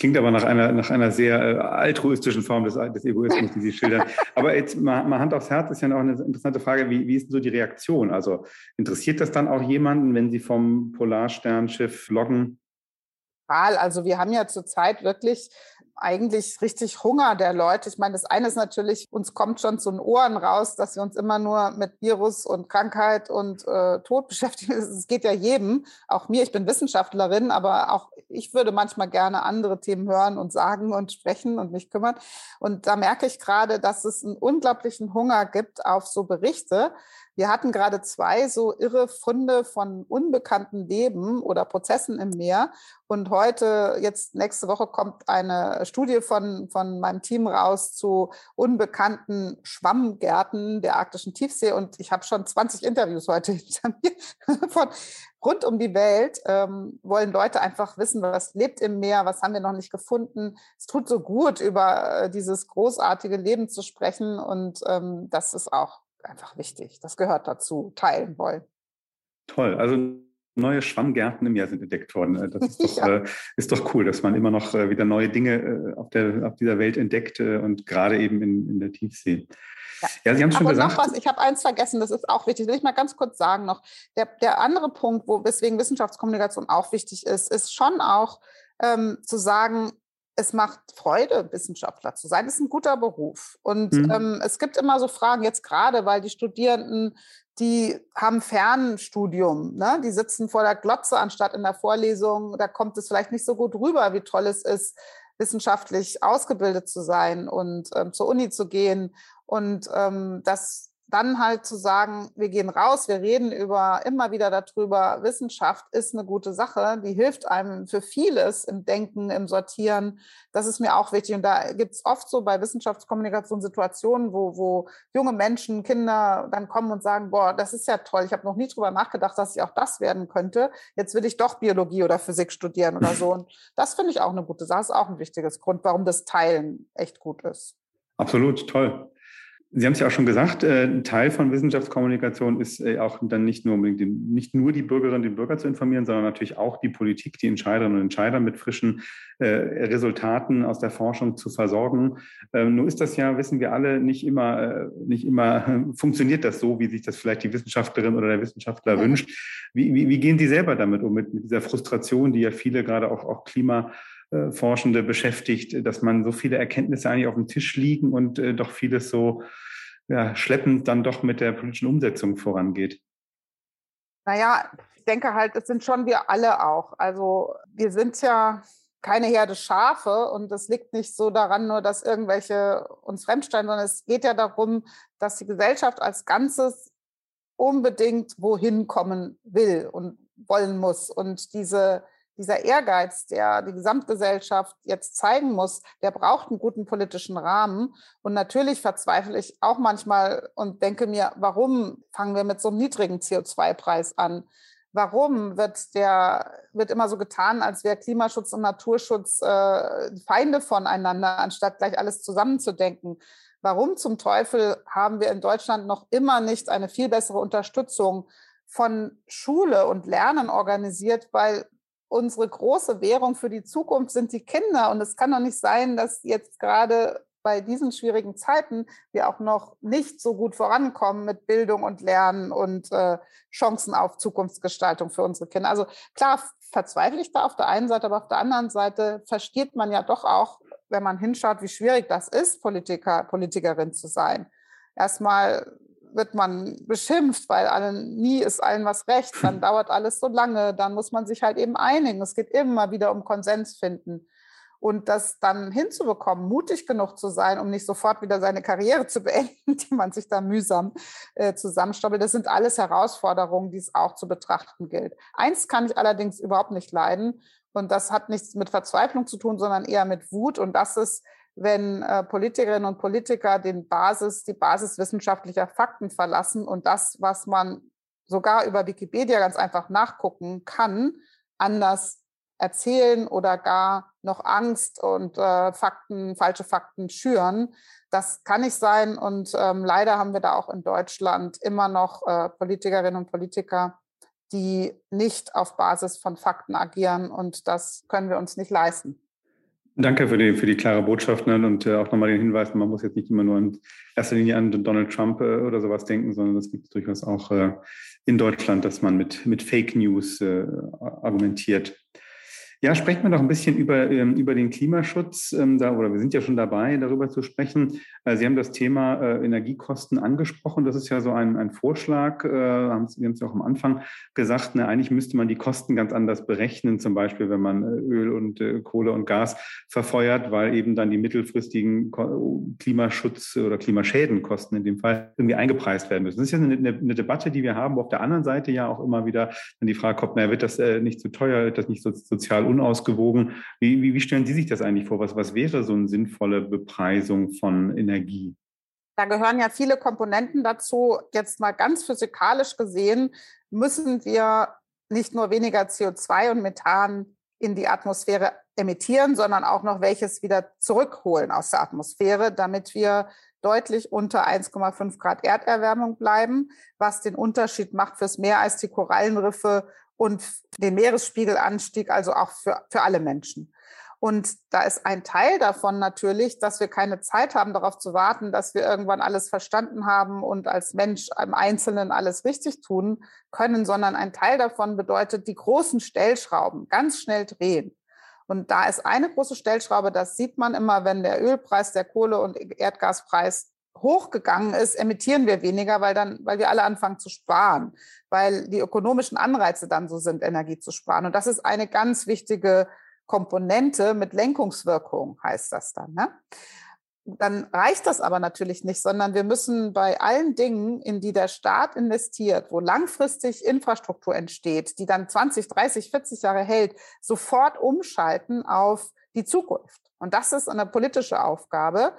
B: Klingt aber nach einer, nach einer sehr äh, altruistischen Form des, des Egoismus, die Sie schildern. aber jetzt mal, mal, Hand aufs Herz ist ja noch eine interessante Frage. Wie, wie ist denn so die Reaktion? Also interessiert das dann auch jemanden, wenn Sie vom Polarsternschiff loggen?
C: Also wir haben ja zurzeit wirklich eigentlich richtig Hunger der Leute. Ich meine, das eine ist natürlich, uns kommt schon zu den Ohren raus, dass wir uns immer nur mit Virus und Krankheit und äh, Tod beschäftigen. Es geht ja jedem, auch mir. Ich bin Wissenschaftlerin, aber auch ich würde manchmal gerne andere Themen hören und sagen und sprechen und mich kümmern. Und da merke ich gerade, dass es einen unglaublichen Hunger gibt auf so Berichte. Wir hatten gerade zwei so irre Funde von unbekannten Leben oder Prozessen im Meer. Und heute, jetzt nächste Woche, kommt eine Studie von, von meinem Team raus zu unbekannten Schwammgärten der arktischen Tiefsee. Und ich habe schon 20 Interviews heute hinter mir von rund um die Welt. Ähm, wollen Leute einfach wissen, was lebt im Meer, was haben wir noch nicht gefunden. Es tut so gut, über äh, dieses großartige Leben zu sprechen. Und ähm, das ist auch einfach wichtig. Das gehört dazu, teilen wollen.
B: Toll. Also neue Schwammgärten im Jahr sind entdeckt worden. Äh, das ist doch, ja. äh, ist doch cool, dass man immer noch äh, wieder neue Dinge äh, auf, der, auf dieser Welt entdeckt äh, und gerade eben in, in der Tiefsee.
C: Ja. ja, Sie haben schon gesagt. Noch was, ich habe eins vergessen, das ist auch wichtig. Will ich mal ganz kurz sagen noch. Der, der andere Punkt, wo weswegen Wissenschaftskommunikation auch wichtig ist, ist schon auch ähm, zu sagen, es macht Freude, Wissenschaftler zu sein. Das ist ein guter Beruf. Und mhm. ähm, es gibt immer so Fragen, jetzt gerade, weil die Studierenden, die haben Fernstudium, ne? die sitzen vor der Glotze anstatt in der Vorlesung. Da kommt es vielleicht nicht so gut rüber, wie toll es ist, wissenschaftlich ausgebildet zu sein und ähm, zur Uni zu gehen. Und ähm, das dann halt zu sagen, wir gehen raus, wir reden über immer wieder darüber, Wissenschaft ist eine gute Sache, die hilft einem für vieles im Denken, im Sortieren. Das ist mir auch wichtig. Und da gibt es oft so bei Wissenschaftskommunikation Situationen, wo, wo junge Menschen, Kinder dann kommen und sagen, boah, das ist ja toll, ich habe noch nie drüber nachgedacht, dass ich auch das werden könnte. Jetzt will ich doch Biologie oder Physik studieren oder so. Und das finde ich auch eine gute Sache, das ist auch ein wichtiges Grund, warum das Teilen echt gut ist.
B: Absolut, toll. Sie haben es ja auch schon gesagt, äh, ein Teil von Wissenschaftskommunikation ist äh, auch dann nicht nur unbedingt den, nicht nur die Bürgerinnen und Bürger zu informieren, sondern natürlich auch die Politik, die Entscheiderinnen und Entscheider mit frischen äh, Resultaten aus der Forschung zu versorgen. Ähm, nur ist das ja, wissen wir alle, nicht immer, äh, nicht immer funktioniert das so, wie sich das vielleicht die Wissenschaftlerin oder der Wissenschaftler wünscht. Wie, wie, wie gehen Sie selber damit um, mit, mit dieser Frustration, die ja viele gerade auch, auch Klima äh, Forschende beschäftigt, dass man so viele Erkenntnisse eigentlich auf dem Tisch liegen und äh, doch vieles so ja, schleppend dann doch mit der politischen Umsetzung vorangeht?
C: Naja, ich denke halt, es sind schon wir alle auch. Also wir sind ja keine Herde Schafe und es liegt nicht so daran, nur dass irgendwelche uns fremdstellen, sondern es geht ja darum, dass die Gesellschaft als Ganzes unbedingt wohin kommen will und wollen muss. Und diese dieser Ehrgeiz, der die Gesamtgesellschaft jetzt zeigen muss, der braucht einen guten politischen Rahmen. Und natürlich verzweifle ich auch manchmal und denke mir, warum fangen wir mit so einem niedrigen CO2-Preis an? Warum wird der wird immer so getan, als wäre Klimaschutz und Naturschutz äh, Feinde voneinander, anstatt gleich alles zusammenzudenken? Warum zum Teufel haben wir in Deutschland noch immer nicht eine viel bessere Unterstützung von Schule und Lernen organisiert? Weil unsere große Währung für die Zukunft sind die Kinder. Und es kann doch nicht sein, dass jetzt gerade bei diesen schwierigen Zeiten wir auch noch nicht so gut vorankommen mit Bildung und Lernen und äh, Chancen auf Zukunftsgestaltung für unsere Kinder. Also klar verzweifle ich da auf der einen Seite, aber auf der anderen Seite versteht man ja doch auch, wenn man hinschaut, wie schwierig das ist, Politiker, Politikerin zu sein. Erstmal wird man beschimpft, weil alle, nie ist allen was recht, dann dauert alles so lange, dann muss man sich halt eben einigen. Es geht immer wieder um Konsens finden. Und das dann hinzubekommen, mutig genug zu sein, um nicht sofort wieder seine Karriere zu beenden, die man sich da mühsam äh, zusammenstoppelt, das sind alles Herausforderungen, die es auch zu betrachten gilt. Eins kann ich allerdings überhaupt nicht leiden. Und das hat nichts mit Verzweiflung zu tun, sondern eher mit Wut. Und das ist, wenn äh, Politikerinnen und Politiker den Basis, die Basis wissenschaftlicher Fakten verlassen und das, was man sogar über Wikipedia ganz einfach nachgucken kann, anders erzählen oder gar noch Angst und äh, Fakten, falsche Fakten schüren. Das kann nicht sein. Und ähm, leider haben wir da auch in Deutschland immer noch äh, Politikerinnen und Politiker, die nicht auf Basis von Fakten agieren. Und das können wir uns nicht leisten.
B: Danke für die, für die klare Botschaft ne? und äh, auch nochmal den Hinweis, man muss jetzt nicht immer nur in erster Linie an Donald Trump äh, oder sowas denken, sondern es gibt durchaus auch äh, in Deutschland, dass man mit, mit Fake News äh, argumentiert. Ja, sprechen wir noch ein bisschen über, ähm, über den Klimaschutz. Ähm, da, oder wir sind ja schon dabei, darüber zu sprechen. Äh, Sie haben das Thema äh, Energiekosten angesprochen. Das ist ja so ein, ein Vorschlag. Äh, haben es ja auch am Anfang gesagt, ne, eigentlich müsste man die Kosten ganz anders berechnen, zum Beispiel, wenn man Öl und Kohle und Gas verfeuert, weil eben dann die mittelfristigen Klimaschutz- oder Klimaschädenkosten in dem Fall irgendwie eingepreist werden müssen. Das ist ja eine, eine, Debatte, die wir haben, wo auf der anderen Seite ja auch immer wieder dann die Frage kommt, na, wird das nicht zu teuer, wird das nicht so sozial unausgewogen. Wie, wie, wie stellen Sie sich das eigentlich vor? Was, was wäre so eine sinnvolle Bepreisung von Energie?
C: Da gehören ja viele Komponenten dazu. Jetzt mal ganz physikalisch gesehen müssen wir nicht nur weniger CO2 und Methan in die Atmosphäre emittieren, sondern auch noch welches wieder zurückholen aus der Atmosphäre, damit wir deutlich unter 1,5 Grad Erderwärmung bleiben, was den Unterschied macht fürs Meer als die Korallenriffe und den Meeresspiegelanstieg, also auch für, für alle Menschen. Und da ist ein Teil davon natürlich, dass wir keine Zeit haben, darauf zu warten, dass wir irgendwann alles verstanden haben und als Mensch im Einzelnen alles richtig tun können, sondern ein Teil davon bedeutet, die großen Stellschrauben ganz schnell drehen. Und da ist eine große Stellschraube, das sieht man immer, wenn der Ölpreis, der Kohle- und Erdgaspreis hochgegangen ist, emittieren wir weniger, weil dann, weil wir alle anfangen zu sparen, weil die ökonomischen Anreize dann so sind, Energie zu sparen. Und das ist eine ganz wichtige Komponente mit Lenkungswirkung, heißt das dann. Ne? Dann reicht das aber natürlich nicht, sondern wir müssen bei allen Dingen, in die der Staat investiert, wo langfristig Infrastruktur entsteht, die dann 20, 30, 40 Jahre hält, sofort umschalten auf die Zukunft. Und das ist eine politische Aufgabe,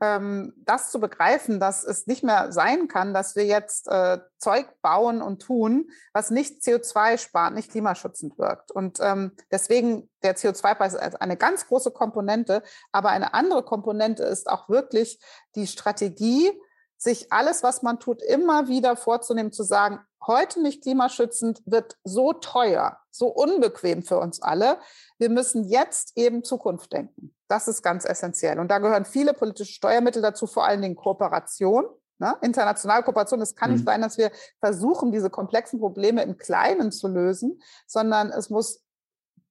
C: das zu begreifen, dass es nicht mehr sein kann, dass wir jetzt äh, Zeug bauen und tun, was nicht CO2 spart, nicht klimaschützend wirkt. Und ähm, deswegen der CO2-Preis ist eine ganz große Komponente, aber eine andere Komponente ist auch wirklich die Strategie, sich alles, was man tut, immer wieder vorzunehmen, zu sagen, heute nicht klimaschützend wird so teuer, so unbequem für uns alle. Wir müssen jetzt eben Zukunft denken. Das ist ganz essentiell. Und da gehören viele politische Steuermittel dazu, vor allen Dingen Kooperation. Ne? Internationale Kooperation. Es kann mhm. nicht sein, dass wir versuchen, diese komplexen Probleme im Kleinen zu lösen, sondern es muss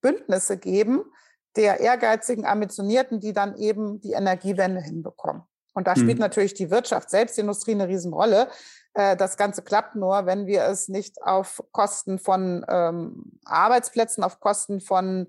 C: Bündnisse geben der ehrgeizigen, ambitionierten, die dann eben die Energiewende hinbekommen. Und da spielt mhm. natürlich die Wirtschaft, selbst die Industrie eine Riesenrolle. Äh, das Ganze klappt nur, wenn wir es nicht auf Kosten von ähm, Arbeitsplätzen, auf Kosten von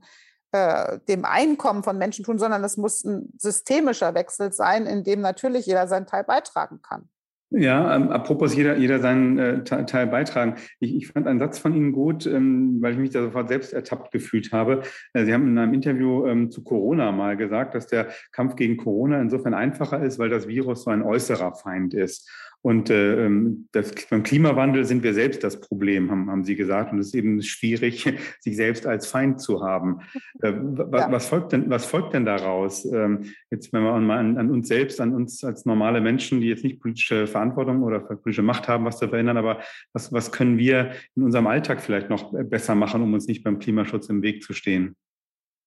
C: äh, dem Einkommen von Menschen tun, sondern es muss ein systemischer Wechsel sein, in dem natürlich jeder seinen Teil beitragen kann.
B: Ja, ähm, apropos jeder, jeder seinen äh, Teil beitragen. Ich, ich fand einen Satz von Ihnen gut, ähm, weil ich mich da sofort selbst ertappt gefühlt habe. Äh, Sie haben in einem Interview ähm, zu Corona mal gesagt, dass der Kampf gegen Corona insofern einfacher ist, weil das Virus so ein äußerer Feind ist. Und äh, ähm, das, beim Klimawandel sind wir selbst das Problem, haben, haben Sie gesagt. Und es ist eben schwierig, sich selbst als Feind zu haben. Äh, was, ja. was, folgt denn, was folgt denn daraus? Ähm, jetzt, wenn wir mal an, an, uns selbst, an uns als normale Menschen, die jetzt nicht politische Verantwortung oder politische Macht haben, was zu verändern, aber was, was können wir in unserem Alltag vielleicht noch besser machen, um uns nicht beim Klimaschutz im Weg zu stehen?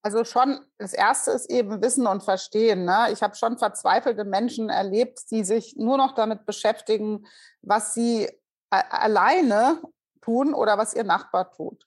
C: Also schon, das Erste ist eben Wissen und Verstehen. Ne? Ich habe schon verzweifelte Menschen erlebt, die sich nur noch damit beschäftigen, was sie alleine tun oder was ihr Nachbar tut.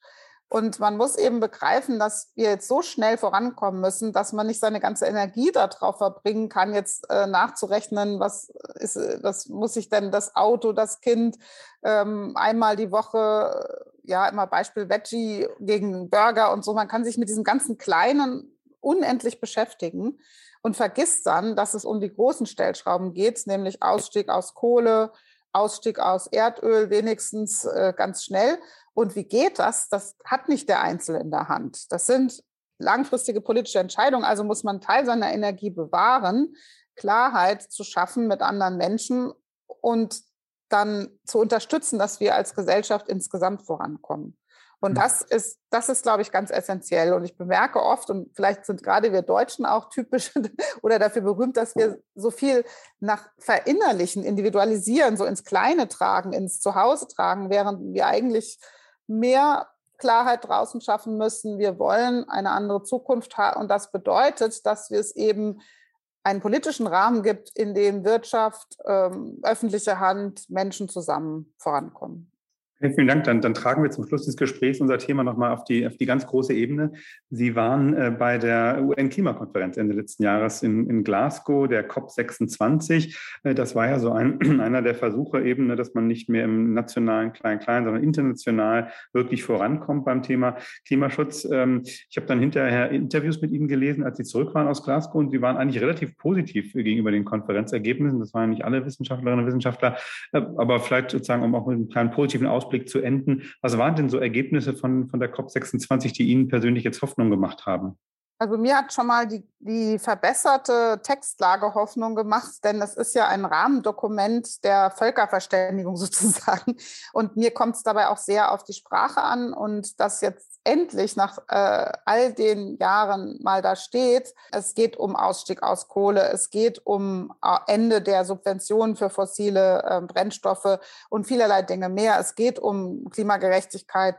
C: Und man muss eben begreifen, dass wir jetzt so schnell vorankommen müssen, dass man nicht seine ganze Energie darauf verbringen kann, jetzt äh, nachzurechnen, was ist, was muss ich denn das Auto, das Kind ähm, einmal die Woche, ja, immer Beispiel Veggie gegen Burger und so. Man kann sich mit diesem ganzen Kleinen unendlich beschäftigen und vergisst dann, dass es um die großen Stellschrauben geht, nämlich Ausstieg aus Kohle, Ausstieg aus Erdöl wenigstens äh, ganz schnell und wie geht das? Das hat nicht der Einzelne in der Hand. Das sind langfristige politische Entscheidungen. Also muss man Teil seiner Energie bewahren, Klarheit zu schaffen mit anderen Menschen und dann zu unterstützen, dass wir als Gesellschaft insgesamt vorankommen. Und hm. das ist, das ist, glaube ich, ganz essentiell. Und ich bemerke oft, und vielleicht sind gerade wir Deutschen auch typisch oder dafür berühmt, dass wir so viel nach Verinnerlichen, Individualisieren, so ins Kleine tragen, ins Zuhause tragen, während wir eigentlich mehr Klarheit draußen schaffen müssen. Wir wollen eine andere Zukunft haben. Und das bedeutet, dass wir es eben einen politischen Rahmen gibt, in dem Wirtschaft, ähm, öffentliche Hand, Menschen zusammen vorankommen.
B: Vielen Dank. Dann, dann tragen wir zum Schluss des Gesprächs unser Thema nochmal auf die, auf die ganz große Ebene. Sie waren äh, bei der UN-Klimakonferenz Ende letzten Jahres in, in Glasgow, der COP26. Äh, das war ja so ein, einer der Versuche eben, ne, dass man nicht mehr im nationalen Klein-Klein, sondern international wirklich vorankommt beim Thema Klimaschutz. Ähm, ich habe dann hinterher Interviews mit Ihnen gelesen, als Sie zurück waren aus Glasgow und Sie waren eigentlich relativ positiv gegenüber den Konferenzergebnissen. Das waren nicht alle Wissenschaftlerinnen und Wissenschaftler, äh, aber vielleicht sozusagen, um auch mit einem kleinen positiven Ausblick Ausblick zu enden. Was waren denn so Ergebnisse von, von der COP26, die Ihnen persönlich jetzt Hoffnung gemacht haben?
C: Also mir hat schon mal die, die verbesserte Textlage Hoffnung gemacht, denn es ist ja ein Rahmendokument der Völkerverständigung sozusagen. Und mir kommt es dabei auch sehr auf die Sprache an und dass jetzt endlich nach äh, all den Jahren mal da steht, es geht um Ausstieg aus Kohle, es geht um äh, Ende der Subventionen für fossile äh, Brennstoffe und vielerlei Dinge mehr. Es geht um Klimagerechtigkeit,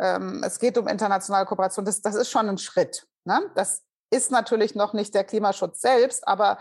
C: ähm, es geht um internationale Kooperation. Das, das ist schon ein Schritt. Ne? Das ist natürlich noch nicht der Klimaschutz selbst, aber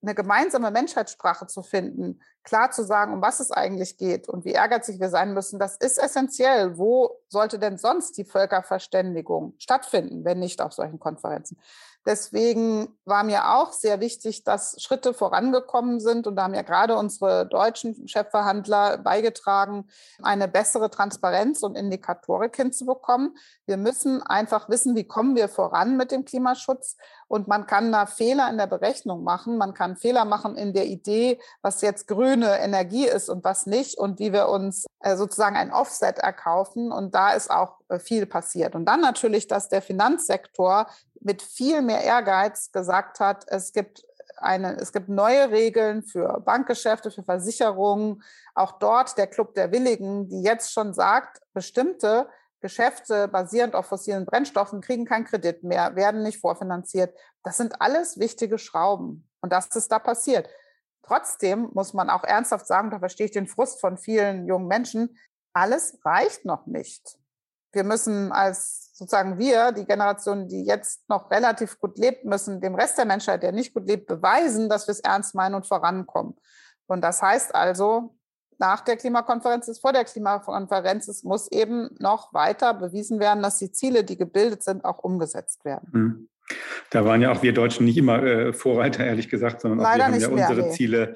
C: eine gemeinsame Menschheitssprache zu finden, klar zu sagen, um was es eigentlich geht und wie ehrgeizig wir sein müssen, das ist essentiell. Wo sollte denn sonst die Völkerverständigung stattfinden, wenn nicht auf solchen Konferenzen? Deswegen war mir auch sehr wichtig, dass Schritte vorangekommen sind. Und da haben ja gerade unsere deutschen Chefverhandler beigetragen, eine bessere Transparenz und Indikatorik hinzubekommen. Wir müssen einfach wissen, wie kommen wir voran mit dem Klimaschutz. Und man kann da Fehler in der Berechnung machen. Man kann Fehler machen in der Idee, was jetzt grüne Energie ist und was nicht und wie wir uns äh, sozusagen ein Offset erkaufen. Und da ist auch äh, viel passiert. Und dann natürlich, dass der Finanzsektor mit viel mehr Ehrgeiz gesagt hat, es gibt eine, es gibt neue Regeln für Bankgeschäfte, für Versicherungen. Auch dort der Club der Willigen, die jetzt schon sagt, bestimmte Geschäfte basierend auf fossilen Brennstoffen kriegen keinen Kredit mehr, werden nicht vorfinanziert. Das sind alles wichtige Schrauben. Und das ist da passiert. Trotzdem muss man auch ernsthaft sagen, da verstehe ich den Frust von vielen jungen Menschen, alles reicht noch nicht. Wir müssen als sozusagen wir, die Generation, die jetzt noch relativ gut lebt, müssen dem Rest der Menschheit, der nicht gut lebt, beweisen, dass wir es ernst meinen und vorankommen. Und das heißt also, nach der Klimakonferenz ist vor der Klimakonferenz, es muss eben noch weiter bewiesen werden, dass die Ziele, die gebildet sind, auch umgesetzt werden.
B: Hm. Da waren ja auch wir Deutschen nicht immer äh, Vorreiter, ehrlich gesagt, sondern auch wir haben ja mehr, unsere nee. Ziele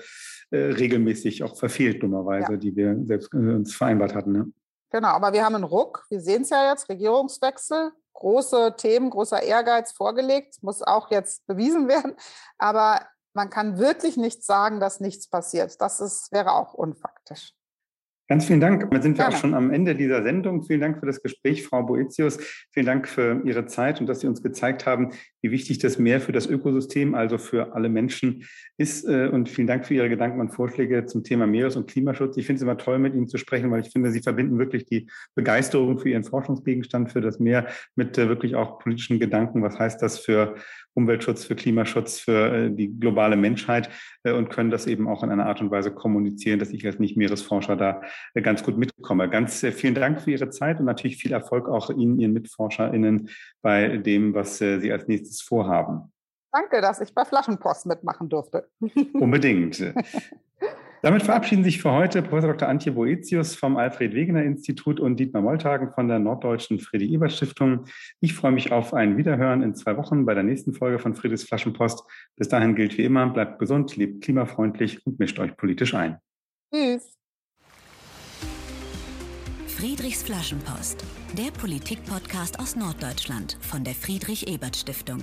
B: äh, regelmäßig auch verfehlt, dummerweise, ja. die wir selbst äh, uns vereinbart hatten. Ne?
C: Genau, aber wir haben einen Ruck. Wir sehen es ja jetzt, Regierungswechsel, große Themen, großer Ehrgeiz vorgelegt, muss auch jetzt bewiesen werden. Aber man kann wirklich nicht sagen, dass nichts passiert. Das ist, wäre auch unfaktisch.
B: Ganz vielen Dank. Damit sind wir Gerne. auch schon am Ende dieser Sendung. Vielen Dank für das Gespräch, Frau Boetius. Vielen Dank für Ihre Zeit und dass Sie uns gezeigt haben, wie wichtig das Meer für das Ökosystem, also für alle Menschen ist. Äh, und vielen Dank für Ihre Gedanken und Vorschläge zum Thema Meeres- und Klimaschutz. Ich finde es immer toll, mit Ihnen zu sprechen, weil ich finde, Sie verbinden wirklich die Begeisterung für Ihren Forschungsgegenstand, für das Meer mit äh, wirklich auch politischen Gedanken. Was heißt das für Umweltschutz, für Klimaschutz, für äh, die globale Menschheit und können das eben auch in einer Art und Weise kommunizieren, dass ich als Nicht-Meeresforscher da ganz gut mitkomme. Ganz vielen Dank für Ihre Zeit und natürlich viel Erfolg auch Ihnen, Ihren MitforscherInnen bei dem, was Sie als nächstes vorhaben.
C: Danke, dass ich bei Flaschenpost mitmachen durfte.
B: Unbedingt. Damit verabschieden sich für heute Professor Dr. Antje Boetius vom Alfred Wegener Institut und Dietmar Moltagen von der Norddeutschen Friedrich Ebert Stiftung. Ich freue mich auf ein Wiederhören in zwei Wochen bei der nächsten Folge von Friedrichs Flaschenpost. Bis dahin gilt wie immer, bleibt gesund, lebt klimafreundlich und mischt euch politisch ein. Tschüss.
A: Friedrichs Flaschenpost, der Politik-Podcast aus Norddeutschland von der Friedrich Ebert Stiftung.